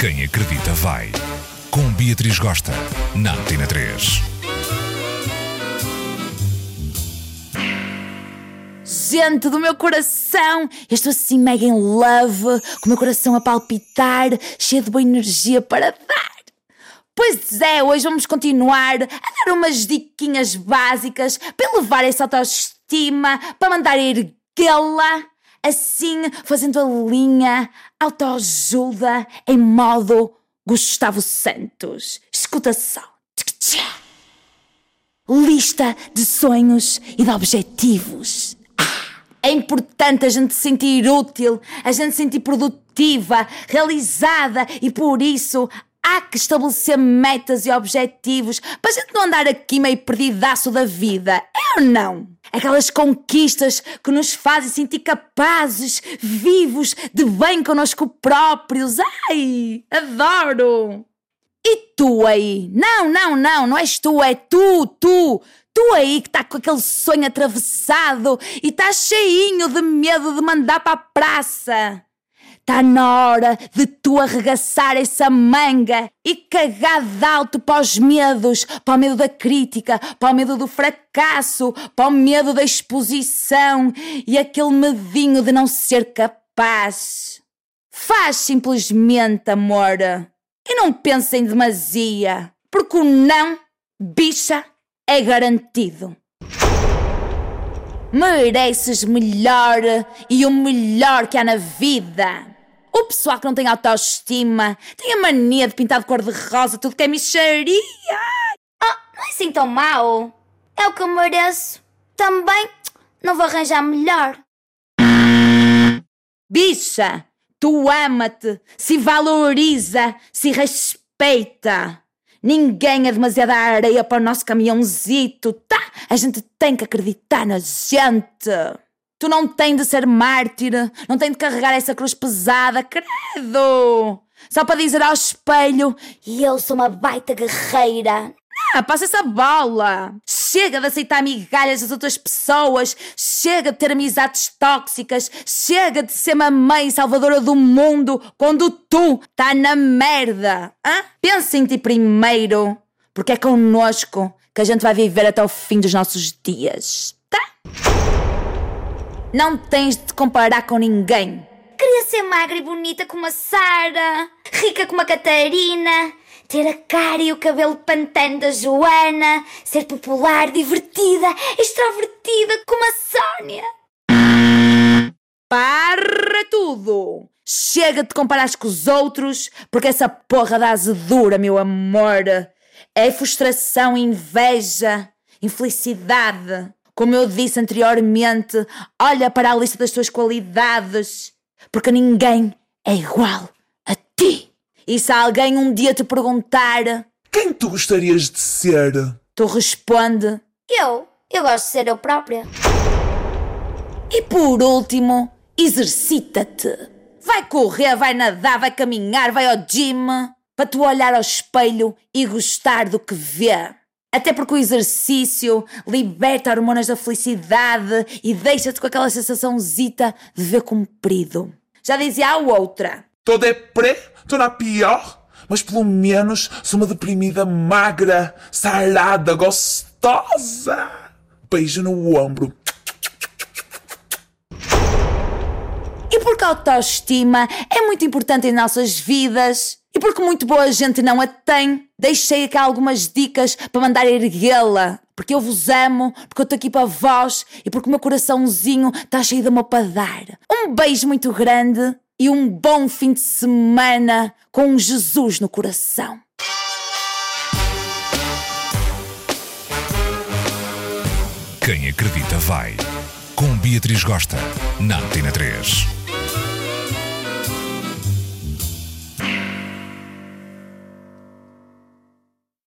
Quem acredita vai. Com Beatriz Gosta, na Antena 3. Gente do meu coração, eu estou assim mega em love, com o meu coração a palpitar, cheio de boa energia para dar. Pois é, hoje vamos continuar a dar umas diquinhas básicas para elevar essa autoestima, para mandar erguê-la, assim fazendo a linha autoajuda em modo Gustavo Santos. Escuta só. Lista de sonhos e de objetivos. Ah, é importante a gente se sentir útil, a gente se sentir produtiva, realizada e por isso há que estabelecer metas e objetivos para a gente não andar aqui meio perdidaço da vida. Ou não? Aquelas conquistas que nos fazem sentir capazes, vivos, de bem connosco próprios. Ai, adoro! E tu aí? Não, não, não, não és tu, é tu, tu. Tu aí que está com aquele sonho atravessado e está cheinho de medo de mandar para a praça. Está na hora de tu arregaçar essa manga e cagar de alto para os medos, para o medo da crítica, para o medo do fracasso, para o medo da exposição e aquele medinho de não ser capaz. Faz simplesmente, amor. E não pensa em demasia, porque o não, bicha, é garantido. Mereces melhor e o melhor que há na vida. O pessoal que não tem autoestima tem a mania de pintar de cor de rosa tudo que é micharia. Oh, não é assim tão mau. É o que eu mereço. Também não vou arranjar melhor. Bicha, tu ama-te, se valoriza, se respeita. Ninguém é demasiada areia para o nosso caminhãozito, tá? A gente tem que acreditar na gente. Tu não tens de ser mártir, não tens de carregar essa cruz pesada, credo! Só para dizer ao espelho: E eu sou uma baita guerreira. Ah, passa essa bola! Chega de aceitar migalhas das outras pessoas, chega de ter amizades tóxicas, chega de ser uma mãe salvadora do mundo quando tu tá na merda! Hã? Pensa em ti primeiro, porque é connosco que a gente vai viver até o fim dos nossos dias? Não tens de te comparar com ninguém. Queria ser magra e bonita como a Sara, rica como a Catarina, ter a cara e o cabelo pantano da Joana, ser popular, divertida, extrovertida como a Sónia. Para tudo! Chega de te comparares com os outros, porque essa porra dá azedura, meu amor. É frustração, inveja, infelicidade. Como eu disse anteriormente, olha para a lista das tuas qualidades, porque ninguém é igual a ti. E se alguém um dia te perguntar, Quem tu gostarias de ser? tu responde. Eu, eu gosto de ser eu própria. E por último, exercita-te. Vai correr, vai nadar, vai caminhar, vai ao gym, para tu olhar ao espelho e gostar do que vê. Até porque o exercício liberta hormonas da felicidade e deixa-te com aquela sensaçãozita de ver cumprido. Já dizia a outra. Tô deprê, tô na pior, mas pelo menos sou uma deprimida magra, sarada, gostosa. Beijo no ombro. E porque a autoestima é muito importante em nossas vidas e porque muito boa gente não a tem, deixei aqui algumas dicas para mandar erguê-la. Porque eu vos amo, porque eu estou aqui para vós e porque o meu coraçãozinho está cheio de amor para dar. Um beijo muito grande e um bom fim de semana com Jesus no coração. Quem acredita vai. Com Beatriz Gosta, na Antena 3.